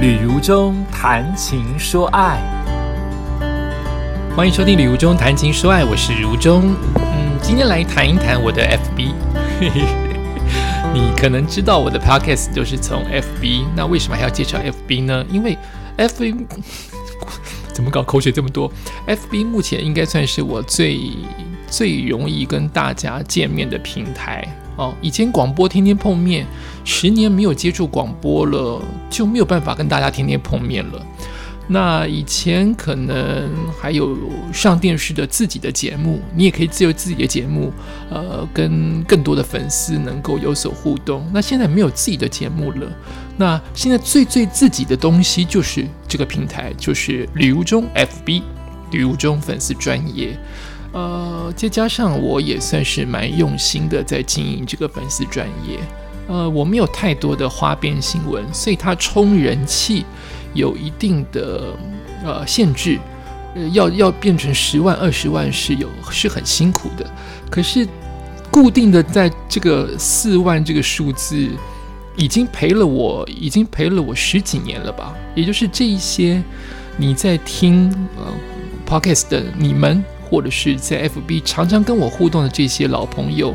旅如中谈情说爱，欢迎收听《旅如中谈情说爱》，我是如中。嗯，今天来谈一谈我的 FB。你可能知道我的 Podcast 就是从 FB，那为什么还要介绍 FB 呢？因为 FB 怎么搞口水这么多？FB 目前应该算是我最最容易跟大家见面的平台。哦，以前广播天天碰面，十年没有接触广播了，就没有办法跟大家天天碰面了。那以前可能还有上电视的自己的节目，你也可以自由自己的节目，呃，跟更多的粉丝能够有所互动。那现在没有自己的节目了，那现在最最自己的东西就是这个平台，就是旅游中 FB，旅游中粉丝专业。呃，再加上我也算是蛮用心的在经营这个粉丝专业，呃，我没有太多的花边新闻，所以它冲人气有一定的呃限制，呃，要要变成十万二十万是有是很辛苦的，可是固定的在这个四万这个数字，已经陪了我，已经陪了我十几年了吧，也就是这一些你在听呃 podcast 的你们。或者是在 FB 常常跟我互动的这些老朋友，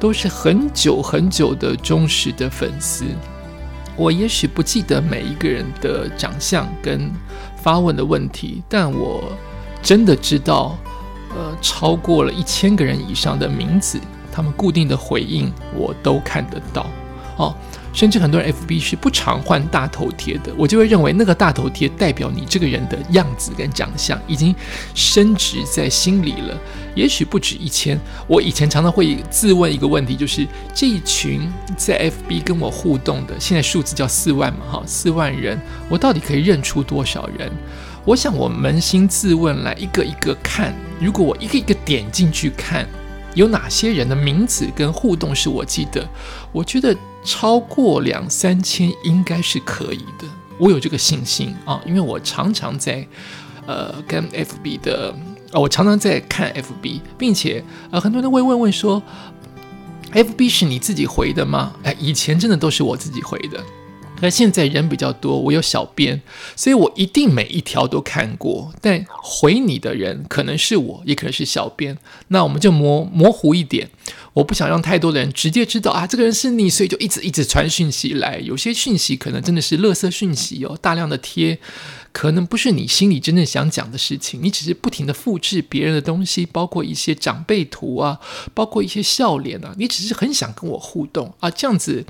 都是很久很久的忠实的粉丝。我也许不记得每一个人的长相跟发问的问题，但我真的知道，呃，超过了一千个人以上的名字，他们固定的回应我都看得到。哦。甚至很多人 FB 是不常换大头贴的，我就会认为那个大头贴代表你这个人的样子跟长相已经升值在心里了。也许不止一千，我以前常常会自问一个问题，就是这一群在 FB 跟我互动的，现在数字叫四万嘛，哈，四万人，我到底可以认出多少人？我想我扪心自问，来一个一个看，如果我一个一个点进去看。有哪些人的名字跟互动是我记得？我觉得超过两三千应该是可以的，我有这个信心啊，因为我常常在呃跟 FB 的，我常常在看 FB，并且呃很多人会问问说，FB 是你自己回的吗？哎，以前真的都是我自己回的。那现在人比较多，我有小编，所以我一定每一条都看过。但回你的人可能是我，也可能是小编，那我们就模模糊一点。我不想让太多的人直接知道啊，这个人是你，所以就一直一直传讯息来。有些讯息可能真的是垃圾讯息哦，大量的贴，可能不是你心里真正想讲的事情，你只是不停的复制别人的东西，包括一些长辈图啊，包括一些笑脸啊，你只是很想跟我互动啊，这样子。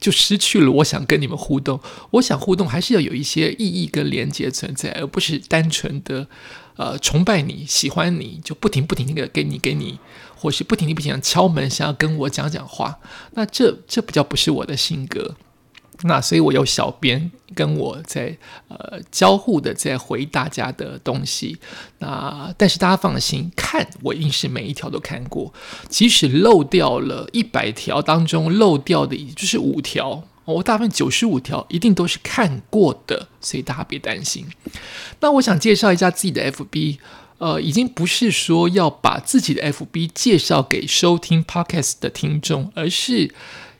就失去了我想跟你们互动，我想互动还是要有一些意义跟连接存在，而不是单纯的，呃，崇拜你喜欢你就不停不停的给你给你，或是不停地不停地敲门想要跟我讲讲话，那这这比较不是我的性格。那所以，我有小编跟我在呃交互的，在回大家的东西。那但是大家放心，看我一定是每一条都看过，即使漏掉了一百条当中漏掉的，也就是五条，我大部分九十五条一定都是看过的，所以大家别担心。那我想介绍一下自己的 FB，呃，已经不是说要把自己的 FB 介绍给收听 Podcast 的听众，而是。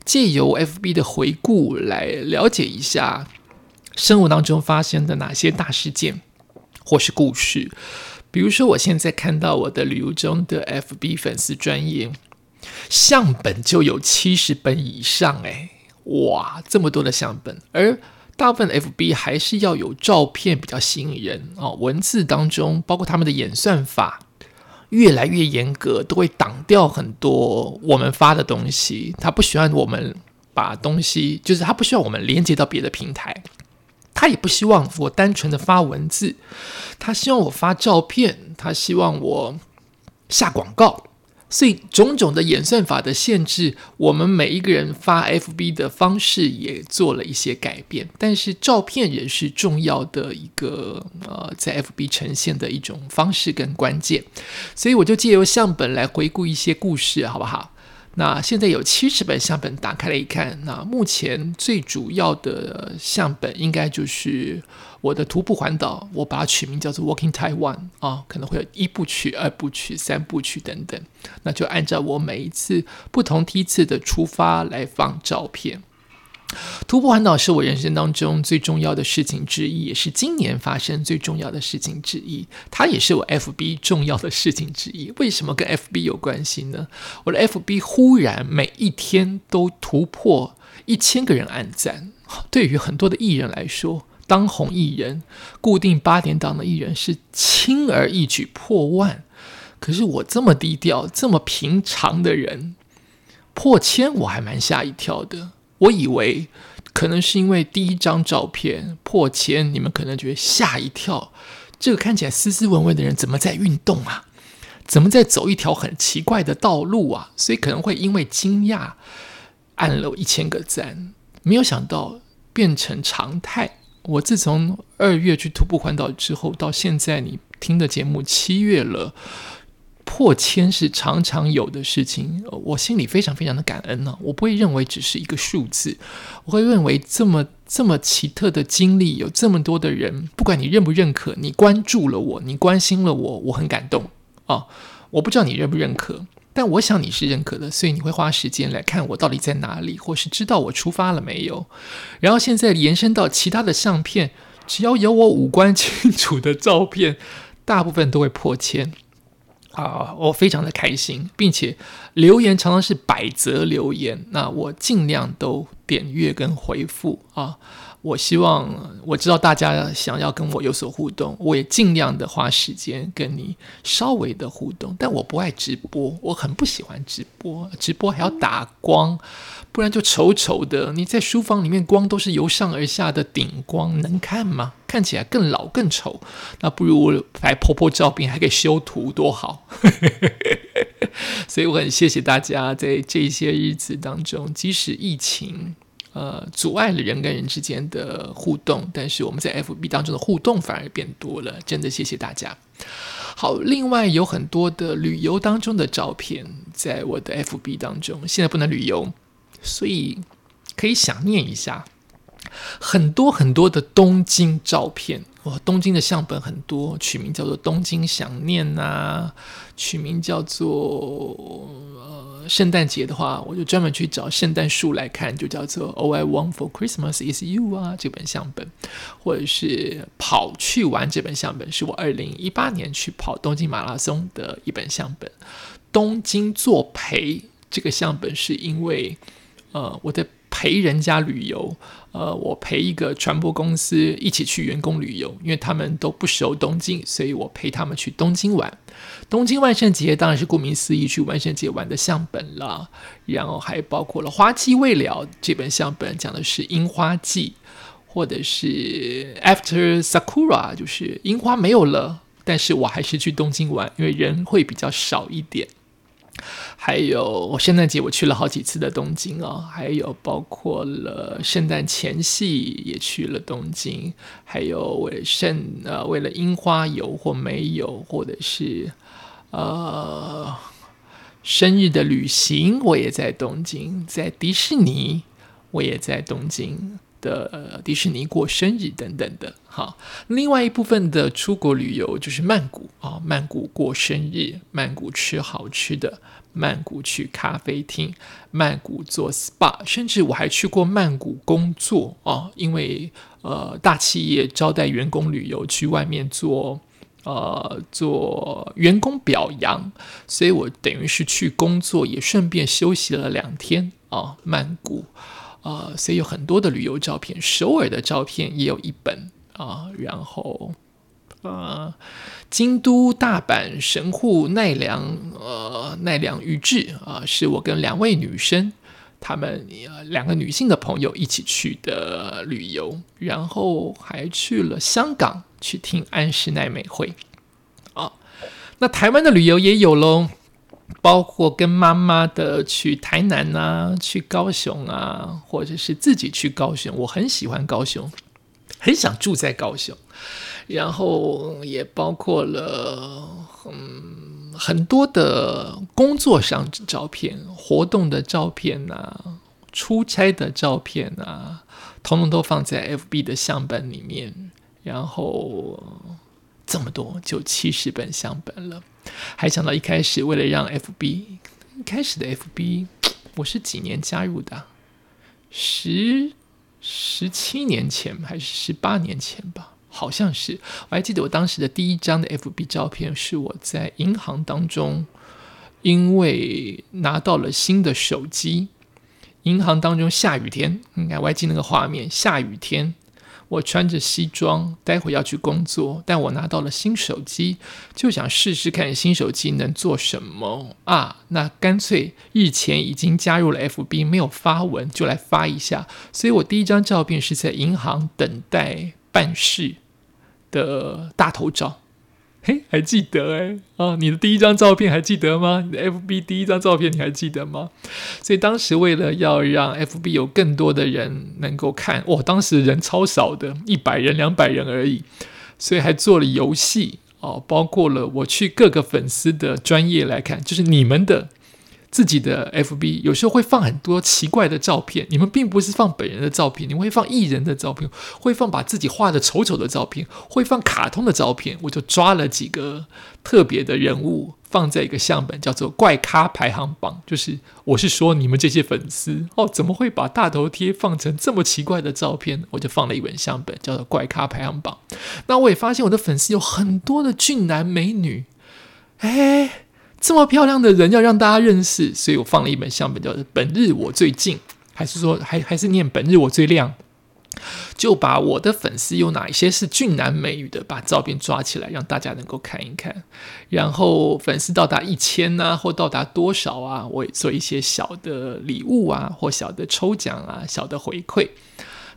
借由 FB 的回顾来了解一下生活当中发生的哪些大事件或是故事，比如说我现在看到我的旅游中的 FB 粉丝专业相本就有七十本以上，诶，哇，这么多的相本，而大部分 FB 还是要有照片比较吸引人哦，文字当中包括他们的演算法。越来越严格，都会挡掉很多我们发的东西。他不喜欢我们把东西，就是他不需要我们连接到别的平台，他也不希望我单纯的发文字，他希望我发照片，他希望我下广告。所以种种的演算法的限制，我们每一个人发 FB 的方式也做了一些改变。但是照片也是重要的一个呃，在 FB 呈现的一种方式跟关键。所以我就借由相本来回顾一些故事，好不好？那现在有七十本相本，打开来一看，那目前最主要的相本应该就是。我的徒步环岛，我把它取名叫做 Walking Taiwan 啊，可能会有一部曲、二部曲、三部曲等等，那就按照我每一次不同梯次的出发来放照片。徒步环岛是我人生当中最重要的事情之一，也是今年发生最重要的事情之一。它也是我 FB 重要的事情之一。为什么跟 FB 有关系呢？我的 FB 忽然每一天都突破一千个人按赞。对于很多的艺人来说，当红艺人、固定八点档的艺人是轻而易举破万。可是我这么低调、这么平常的人，破千我还蛮吓一跳的。我以为可能是因为第一张照片破千，你们可能觉得吓一跳。这个看起来斯斯文文的人怎么在运动啊？怎么在走一条很奇怪的道路啊？所以可能会因为惊讶按了一千个赞，没有想到变成常态。我自从二月去徒步环岛之后，到现在你听的节目七月了。破千是常常有的事情，我心里非常非常的感恩呢。我不会认为只是一个数字，我会认为这么这么奇特的经历，有这么多的人，不管你认不认可，你关注了我，你关心了我，我很感动啊！我不知道你认不认可，但我想你是认可的，所以你会花时间来看我到底在哪里，或是知道我出发了没有。然后现在延伸到其他的相片，只要有我五官 清楚的照片，大部分都会破千。啊，我非常的开心，并且留言常常是百则留言，那我尽量都点阅跟回复啊。我希望我知道大家想要跟我有所互动，我也尽量的花时间跟你稍微的互动。但我不爱直播，我很不喜欢直播，直播还要打光，不然就丑丑的。你在书房里面光都是由上而下的顶光，能看吗？看起来更老更丑。那不如拍婆婆照片，还可以修图，多好。所以我很谢谢大家在这些日子当中，即使疫情。呃，阻碍了人跟人之间的互动，但是我们在 FB 当中的互动反而变多了，真的谢谢大家。好，另外有很多的旅游当中的照片在我的 FB 当中，现在不能旅游，所以可以想念一下。很多很多的东京照片，哇，东京的相本很多，取名叫做《东京想念》呐，取名叫做呃圣诞节的话，我就专门去找圣诞树来看，就叫做《All I Want for Christmas Is You》啊，这本相本，或者是跑去玩这本相本，是我二零一八年去跑东京马拉松的一本相本。东京作陪这个相本是因为呃我在。陪人家旅游，呃，我陪一个传播公司一起去员工旅游，因为他们都不熟东京，所以我陪他们去东京玩。东京万圣节当然是顾名思义去万圣节玩的相本了，然后还包括了《花季未了》这本相本，讲的是樱花季，或者是 After Sakura，就是樱花没有了，但是我还是去东京玩，因为人会比较少一点。还有圣诞节我去了好几次的东京哦，还有包括了圣诞前夕也去了东京，还有为圣呃为了樱花有或没有，或者是呃生日的旅行我也在东京，在迪士尼我也在东京。的迪士尼过生日等等的，好。另外一部分的出国旅游就是曼谷啊，曼谷过生日，曼谷吃好吃的，曼谷去咖啡厅，曼谷做 SPA，甚至我还去过曼谷工作啊，因为呃大企业招待员工旅游去外面做呃做员工表扬，所以我等于是去工作，也顺便休息了两天啊，曼谷。啊，所以有很多的旅游照片，首尔的照片也有一本啊。然后，呃，京都、大阪、神户、奈良，呃，奈良宇治啊，是我跟两位女生，她们两个女性的朋友一起去的旅游。然后还去了香港去听安室奈美惠。啊，那台湾的旅游也有喽。包括跟妈妈的去台南啊，去高雄啊，或者是自己去高雄，我很喜欢高雄，很想住在高雄。然后也包括了嗯很多的工作上照片、活动的照片啊、出差的照片啊，统统都放在 FB 的相本里面。然后这么多，就七十本相本了。还想到一开始为了让 FB，一开始的 FB，我是几年加入的？十十七年前还是十八年前吧，好像是。我还记得我当时的第一张的 FB 照片是我在银行当中，因为拿到了新的手机，银行当中下雨天，应该我还记得那个画面，下雨天。我穿着西装，待会要去工作，但我拿到了新手机，就想试试看新手机能做什么啊？那干脆日前已经加入了 FB，没有发文就来发一下。所以我第一张照片是在银行等待办事的大头照。嘿，还记得哎啊！你的第一张照片还记得吗？你的 FB 第一张照片你还记得吗？所以当时为了要让 FB 有更多的人能够看，哇，当时人超少的，一百人、两百人而已，所以还做了游戏哦，包括了我去各个粉丝的专业来看，就是你们的。自己的 FB 有时候会放很多奇怪的照片，你们并不是放本人的照片，你们会放艺人的照片，会放把自己画的丑丑的照片，会放卡通的照片。我就抓了几个特别的人物放在一个相本，叫做“怪咖排行榜”。就是我是说你们这些粉丝哦，怎么会把大头贴放成这么奇怪的照片？我就放了一本相本，叫做“怪咖排行榜”。那我也发现我的粉丝有很多的俊男美女，哎。这么漂亮的人要让大家认识，所以我放了一本相本，叫做《本日我最近》，还是说还还是念“本日我最亮”？就把我的粉丝有哪一些是俊男美女的，把照片抓起来，让大家能够看一看。然后粉丝到达一千呢，或到达多少啊，我也做一些小的礼物啊，或小的抽奖啊，小的回馈。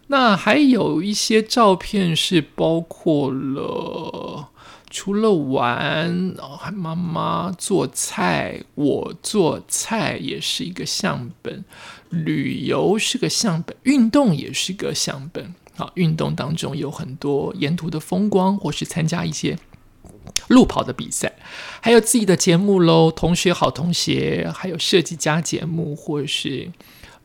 那还有一些照片是包括了。除了玩，还妈妈做菜，我做菜也是一个相本，旅游是个相本，运动也是个相本。好，运动当中有很多沿途的风光，或是参加一些路跑的比赛，还有自己的节目喽，同学好同学，还有设计家节目，或是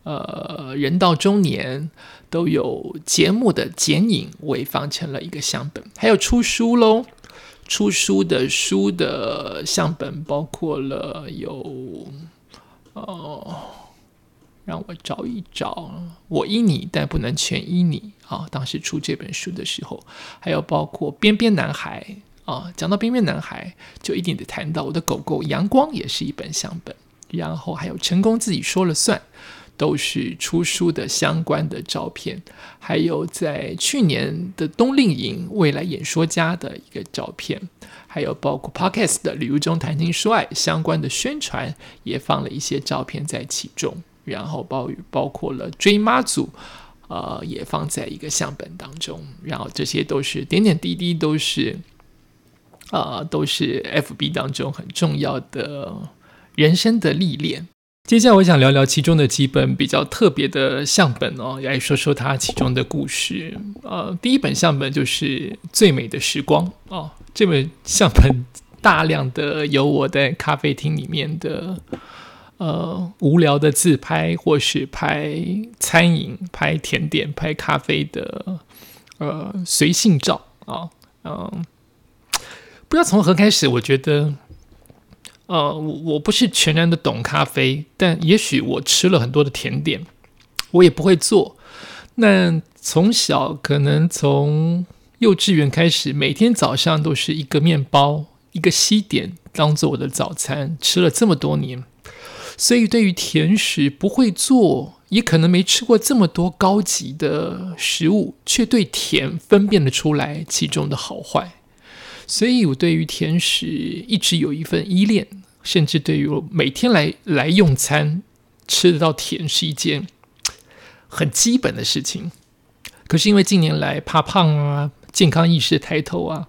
呃人到中年都有节目的剪影，我也放成了一个相本，还有出书喽。出书的书的相本包括了有，哦，让我找一找，我依你，但不能全依你啊。当时出这本书的时候，还有包括边边男孩啊。讲到边边男孩，就一定得谈到我的狗狗阳光，也是一本相本。然后还有成功自己说了算。都是出书的相关的照片，还有在去年的冬令营未来演说家的一个照片，还有包括 Podcast 的旅游中谈情说爱相关的宣传，也放了一些照片在其中。然后包包括了追妈祖，呃，也放在一个相本当中。然后这些都是点点滴滴，都是啊，都是 FB 当中很重要的人生的历练。接下来我想聊聊其中的几本比较特别的相本哦，来说说它其中的故事。呃，第一本相本就是《最美的时光》哦，这本相本大量的有我在咖啡厅里面的呃无聊的自拍，或是拍餐饮、拍甜点、拍咖啡的呃随性照啊，嗯，不知道从何开始，我觉得。呃，我我不是全然的懂咖啡，但也许我吃了很多的甜点，我也不会做。那从小可能从幼稚园开始，每天早上都是一个面包一个西点当做我的早餐，吃了这么多年，所以对于甜食不会做，也可能没吃过这么多高级的食物，却对甜分辨得出来其中的好坏。所以我对于甜食一直有一份依恋，甚至对于我每天来来用餐吃得到甜是一件很基本的事情。可是因为近年来怕胖啊，健康意识抬头啊，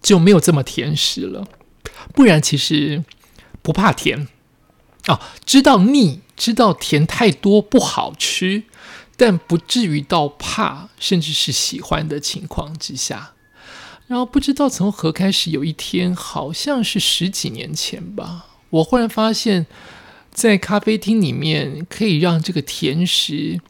就没有这么甜食了。不然其实不怕甜啊，知道腻，知道甜太多不好吃，但不至于到怕，甚至是喜欢的情况之下。然后不知道从何开始，有一天好像是十几年前吧，我忽然发现，在咖啡厅里面可以让这个甜食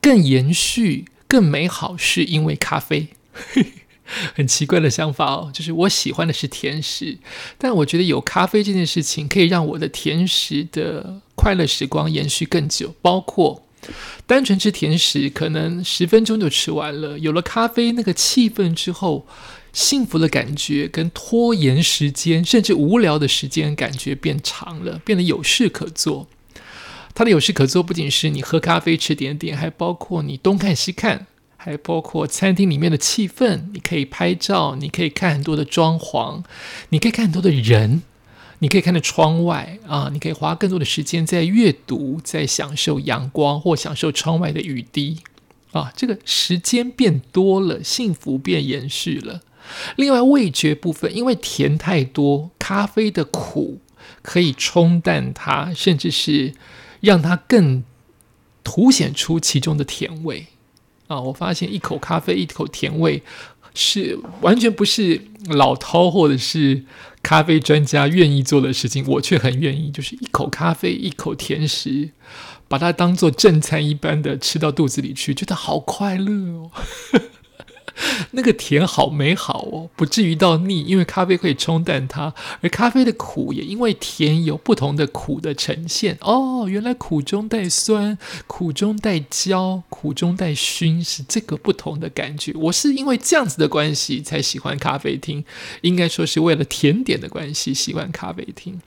更延续、更美好，是因为咖啡。很奇怪的想法哦，就是我喜欢的是甜食，但我觉得有咖啡这件事情可以让我的甜食的快乐时光延续更久，包括单纯吃甜食可能十分钟就吃完了，有了咖啡那个气氛之后，幸福的感觉跟拖延时间，甚至无聊的时间感觉变长了，变得有事可做。它的有事可做不仅是你喝咖啡吃点点，还包括你东看西看，还包括餐厅里面的气氛，你可以拍照，你可以看很多的装潢，你可以看很多的人。你可以看到窗外啊，你可以花更多的时间在阅读，在享受阳光或享受窗外的雨滴啊。这个时间变多了，幸福变延续了。另外，味觉部分，因为甜太多，咖啡的苦可以冲淡它，甚至是让它更凸显出其中的甜味啊。我发现一口咖啡，一口甜味。是完全不是老饕或者是咖啡专家愿意做的事情，我却很愿意，就是一口咖啡，一口甜食，把它当做正餐一般的吃到肚子里去，觉得好快乐哦。那个甜好美好哦，不至于到腻，因为咖啡可以冲淡它，而咖啡的苦也因为甜有不同的苦的呈现哦。原来苦中带酸，苦中带焦，苦中带熏，是这个不同的感觉。我是因为这样子的关系才喜欢咖啡厅，应该说是为了甜点的关系喜欢咖啡厅，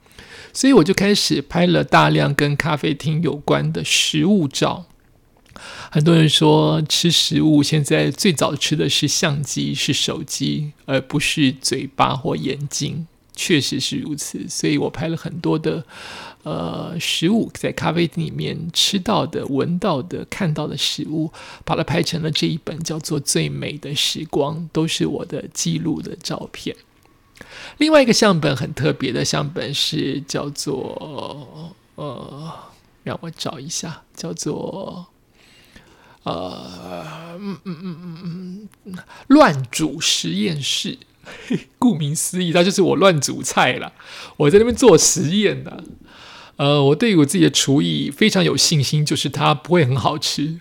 所以我就开始拍了大量跟咖啡厅有关的食物照。很多人说吃食物，现在最早吃的是相机、是手机，而不是嘴巴或眼睛。确实是如此，所以我拍了很多的呃食物，在咖啡厅里面吃到的、闻到的、看到的食物，把它拍成了这一本叫做《最美的时光》，都是我的记录的照片。另外一个相本很特别的相本是叫做呃，让我找一下，叫做。呃，嗯嗯嗯嗯，乱煮实验室，顾名思义，它就是我乱煮菜了。我在那边做实验的。呃，我对于我自己的厨艺非常有信心，就是它不会很好吃。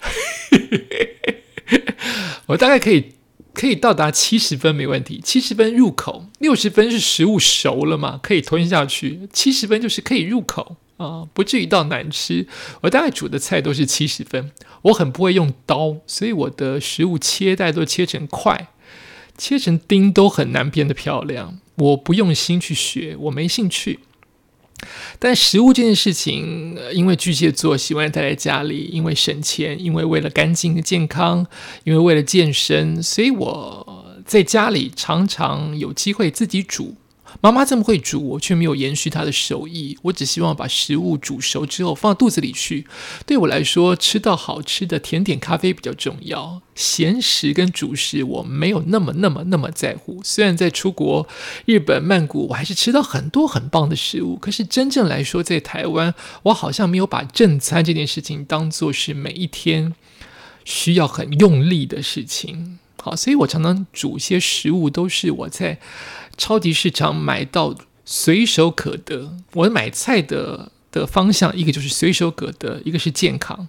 我大概可以可以到达七十分没问题，七十分入口，六十分是食物熟了嘛，可以吞下去，七十分就是可以入口。啊，不至于到难吃。我大概煮的菜都是七十分。我很不会用刀，所以我的食物切带都切成块，切成丁都很难变得漂亮。我不用心去学，我没兴趣。但食物这件事情，因为巨蟹座喜欢待在家里，因为省钱，因为为了干净健康，因为为了健身，所以我在家里常常有机会自己煮。妈妈这么会煮，我却没有延续她的手艺。我只希望把食物煮熟之后放到肚子里去。对我来说，吃到好吃的甜点、咖啡比较重要。咸食跟主食我没有那么、那么、那么在乎。虽然在出国、日本、曼谷，我还是吃到很多很棒的食物。可是真正来说，在台湾，我好像没有把正餐这件事情当做是每一天需要很用力的事情。好，所以我常常煮些食物，都是我在超级市场买到随手可得。我买菜的的方向，一个就是随手可得，一个是健康，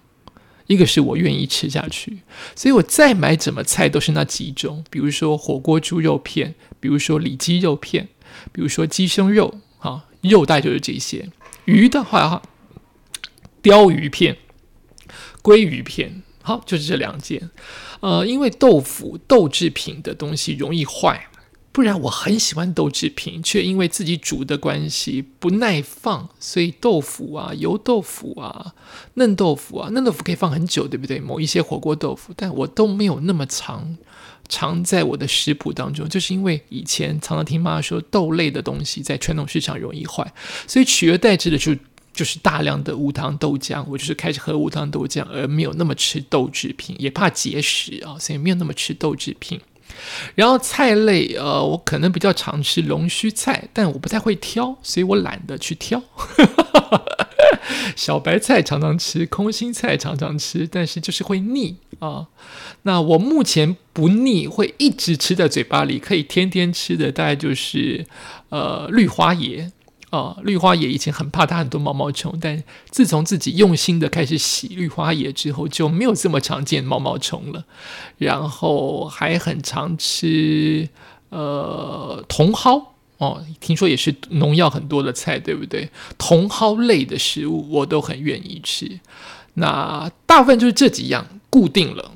一个是我愿意吃下去。所以我再买什么菜都是那几种，比如说火锅猪肉片，比如说里脊肉片，比如说鸡胸肉，哈，肉带就是这些。鱼的话，哈，鲷鱼片、鲑鱼片，好，就是这两件。呃，因为豆腐豆制品的东西容易坏，不然我很喜欢豆制品，却因为自己煮的关系不耐放，所以豆腐啊、油豆腐啊、嫩豆腐啊、嫩豆腐可以放很久，对不对？某一些火锅豆腐，但我都没有那么长常在我的食谱当中，就是因为以前常常听妈妈说豆类的东西在传统市场容易坏，所以取而代之的就。就是大量的无糖豆浆，我就是开始喝无糖豆浆，而没有那么吃豆制品，也怕结石啊，所以没有那么吃豆制品。然后菜类，呃，我可能比较常吃龙须菜，但我不太会挑，所以我懒得去挑。小白菜常常吃，空心菜常常吃，但是就是会腻啊。那我目前不腻，会一直吃在嘴巴里，可以天天吃的，大概就是呃绿花椰。啊，绿花野以前很怕它很多毛毛虫，但自从自己用心的开始洗绿花野之后，就没有这么常见毛毛虫了。然后还很常吃呃茼蒿哦，听说也是农药很多的菜，对不对？茼蒿类的食物我都很愿意吃。那大部分就是这几样固定了，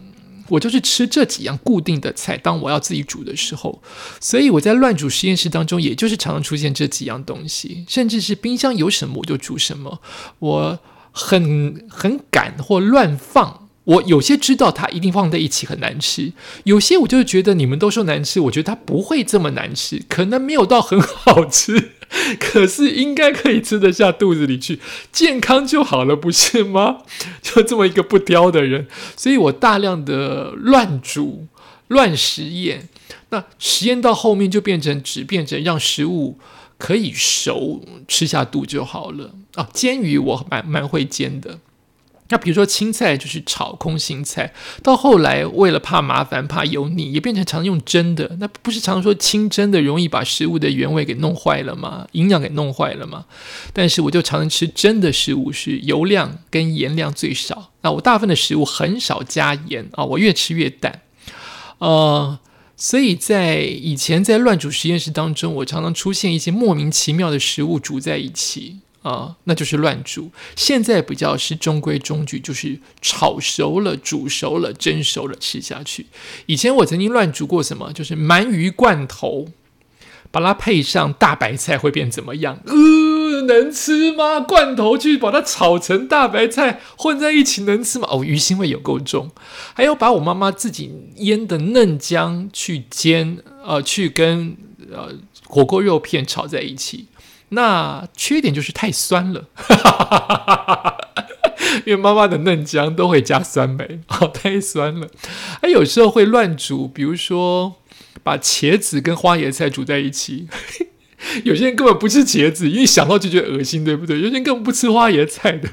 我就是吃这几样固定的菜。当我要自己煮的时候，所以我在乱煮实验室当中，也就是常常出现这几样东西，甚至是冰箱有什么我就煮什么，我很很赶或乱放。我有些知道它一定放在一起很难吃，有些我就是觉得你们都说难吃，我觉得它不会这么难吃，可能没有到很好吃，可是应该可以吃得下肚子里去，健康就好了，不是吗？就这么一个不挑的人，所以我大量的乱煮、乱实验，那实验到后面就变成只变成让食物可以熟，吃下肚就好了啊。煎鱼我蛮蛮会煎的。那比如说青菜就是炒空心菜，到后来为了怕麻烦、怕油腻，也变成常用蒸的。那不是常说清蒸的容易把食物的原味给弄坏了吗？营养给弄坏了吗？但是我就常常吃蒸的食物，是油量跟盐量最少。那我大部分的食物很少加盐啊，我越吃越淡。呃，所以在以前在乱煮实验室当中，我常常出现一些莫名其妙的食物煮在一起。啊，那就是乱煮。现在比较是中规中矩，就是炒熟了、煮熟了、蒸熟了吃下去。以前我曾经乱煮过什么，就是鳗鱼罐头，把它配上大白菜会变怎么样？呃，能吃吗？罐头去把它炒成大白菜混在一起能吃吗？哦，鱼腥味有够重。还有把我妈妈自己腌的嫩姜去煎，呃，去跟呃火锅肉片炒在一起。那缺点就是太酸了，因为妈妈的嫩姜都会加酸梅，哦，太酸了。还有时候会乱煮，比如说把茄子跟花椰菜煮在一起。有些人根本不吃茄子，因为想到就觉得恶心，对不对？有些人根本不吃花椰菜的，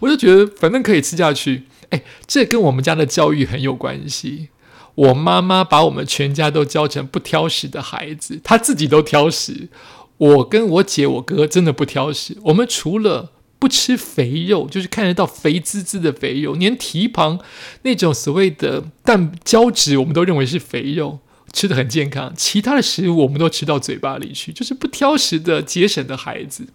我就觉得反正可以吃下去。哎，这跟我们家的教育很有关系。我妈妈把我们全家都教成不挑食的孩子，她自己都挑食。我跟我姐、我哥真的不挑食。我们除了不吃肥肉，就是看得到肥滋滋的肥肉，连蹄膀那种所谓的蛋胶质，我们都认为是肥肉，吃的很健康。其他的食物我们都吃到嘴巴里去，就是不挑食的节省的孩子。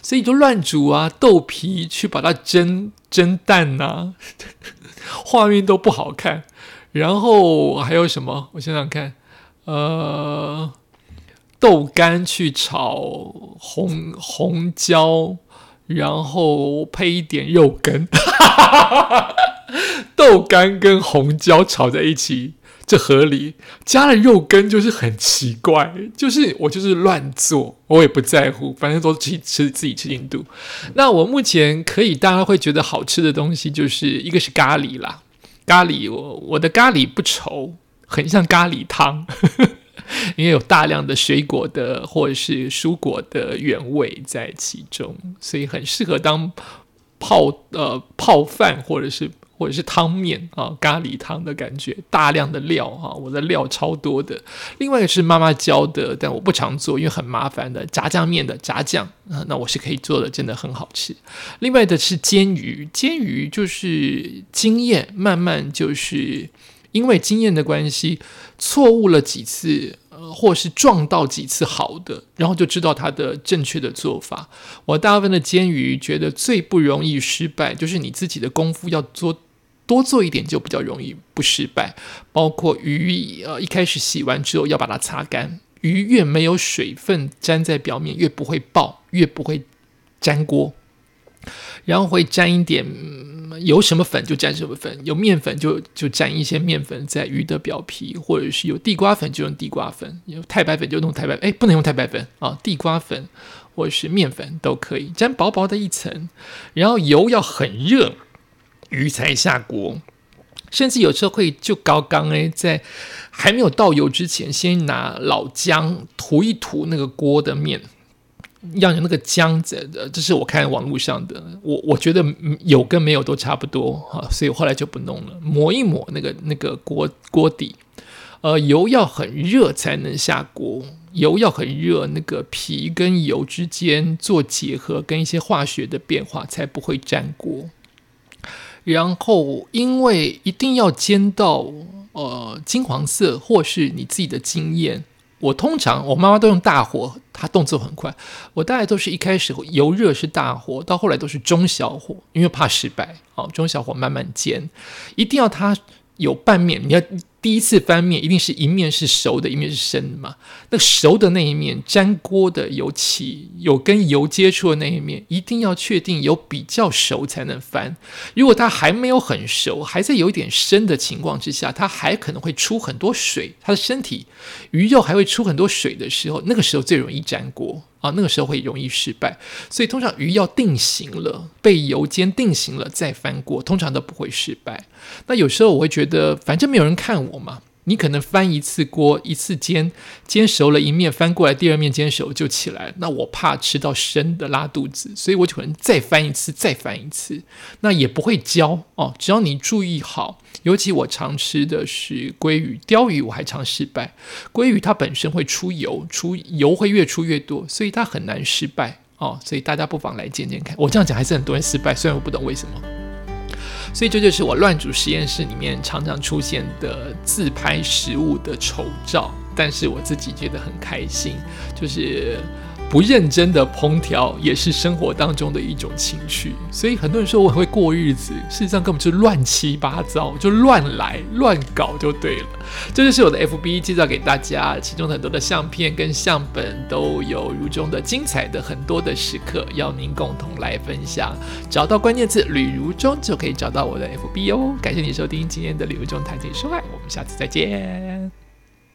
所以就乱煮啊，豆皮去把它蒸蒸蛋呐，画面都不好看。然后还有什么？我想想看，呃。豆干去炒红红椒，然后配一点肉羹，豆干跟红椒炒在一起，这合理。加了肉羹就是很奇怪，就是我就是乱做，我也不在乎，反正都自己吃自己吃印度。那我目前可以大家会觉得好吃的东西，就是一个是咖喱啦，咖喱我我的咖喱不稠，很像咖喱汤。因为有大量的水果的或者是蔬果的原味在其中，所以很适合当泡呃泡饭或者是或者是汤面啊咖喱汤的感觉，大量的料哈，我的料超多的。另外一个是妈妈教的，但我不常做，因为很麻烦的炸酱面的炸酱啊，那我是可以做的，真的很好吃。另外的是煎鱼，煎鱼就是经验，慢慢就是因为经验的关系，错误了几次。或是撞到几次好的，然后就知道它的正确的做法。我大部分的煎鱼觉得最不容易失败，就是你自己的功夫要做多做一点，就比较容易不失败。包括鱼，呃，一开始洗完之后要把它擦干，鱼越没有水分粘在表面，越不会爆，越不会粘锅。然后会沾一点，有什么粉就沾什么粉，有面粉就就沾一些面粉在鱼的表皮，或者是有地瓜粉就用地瓜粉，有太白粉就用太白，哎，不能用太白粉啊，地瓜粉或者是面粉都可以，沾薄薄的一层，然后油要很热，鱼才下锅，甚至有时候会就高刚哎，在还没有倒油之前，先拿老姜涂一涂那个锅的面。要有那个姜子的，这是我看网络上的，我我觉得有跟没有都差不多哈，所以后来就不弄了。抹一抹那个那个锅锅底，呃，油要很热才能下锅，油要很热，那个皮跟油之间做结合，跟一些化学的变化才不会粘锅。然后因为一定要煎到呃金黄色，或是你自己的经验。我通常我妈妈都用大火她动作很快。我大概都是一开始油热是大火，到后来都是中小火，因为怕失败。好，中小火慢慢煎，一定要它有半面，你要。第一次翻面，一定是一面是熟的，一面是生的嘛？那熟的那一面粘锅的油漆有跟油接触的那一面，一定要确定有比较熟才能翻。如果它还没有很熟，还在有一点生的情况之下，它还可能会出很多水，它的身体鱼肉还会出很多水的时候，那个时候最容易粘锅啊，那个时候会容易失败。所以通常鱼要定型了，被油煎定型了再翻锅，通常都不会失败。那有时候我会觉得，反正没有人看我嘛。你可能翻一次锅，一次煎，煎熟了一面翻过来，第二面煎熟就起来。那我怕吃到生的拉肚子，所以我就可能再翻一次，再翻一次。那也不会焦哦，只要你注意好。尤其我常吃的是鲑鱼、鲷鱼，我还常失败。鲑鱼它本身会出油，出油会越出越多，所以它很难失败哦。所以大家不妨来煎煎看。我这样讲还是很多人失败，虽然我不懂为什么。所以这就是我乱煮实验室里面常常出现的自拍食物的丑照，但是我自己觉得很开心，就是。不认真的烹调也是生活当中的一种情趣，所以很多人说我很会过日子，事实上根本就乱七八糟，就乱来乱搞就对了。这就是我的 FB 介绍给大家，其中很多的相片跟相本都有如中的精彩的很多的时刻，要您共同来分享。找到关键字“吕如中”就可以找到我的 FB 哦。感谢你收听今天的吕如中谈情说爱，我们下次再见。